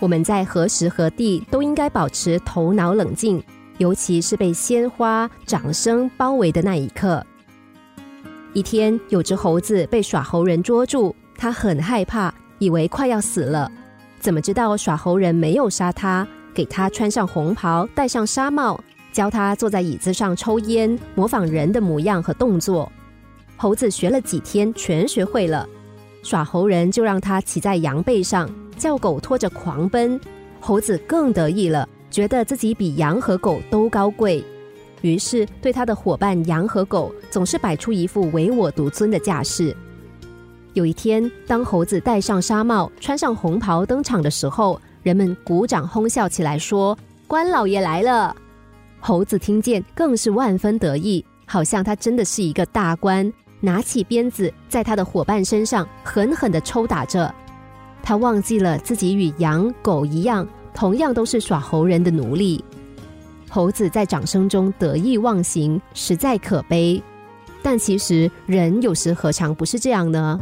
我们在何时何地都应该保持头脑冷静，尤其是被鲜花、掌声包围的那一刻。一天，有只猴子被耍猴人捉住，他很害怕，以为快要死了。怎么知道耍猴人没有杀他，给他穿上红袍，戴上纱帽，教他坐在椅子上抽烟，模仿人的模样和动作。猴子学了几天，全学会了。耍猴人就让他骑在羊背上，叫狗拖着狂奔。猴子更得意了，觉得自己比羊和狗都高贵。于是，对他的伙伴羊和狗总是摆出一副唯我独尊的架势。有一天，当猴子戴上纱帽、穿上红袍登场的时候，人们鼓掌哄笑起来，说：“官老爷来了！”猴子听见，更是万分得意，好像他真的是一个大官，拿起鞭子在他的伙伴身上狠狠的抽打着。他忘记了自己与羊、狗一样，同样都是耍猴人的奴隶。猴子在掌声中得意忘形，实在可悲。但其实人有时何尝不是这样呢？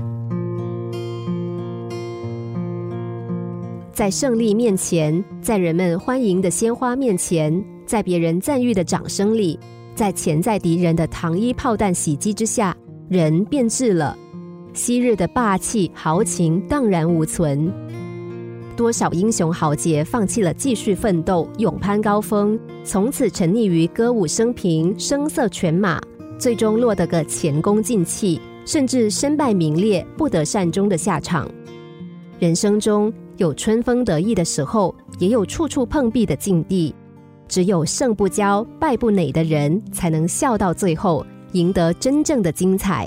在胜利面前，在人们欢迎的鲜花面前，在别人赞誉的掌声里，在潜在敌人的糖衣炮弹袭击之下，人变质了。昔日的霸气豪情荡然无存。多少英雄豪杰放弃了继续奋斗、勇攀高峰，从此沉溺于歌舞升平、声色犬马，最终落得个前功尽弃，甚至身败名裂、不得善终的下场。人生中有春风得意的时候，也有处处碰壁的境地。只有胜不骄、败不馁的人，才能笑到最后，赢得真正的精彩。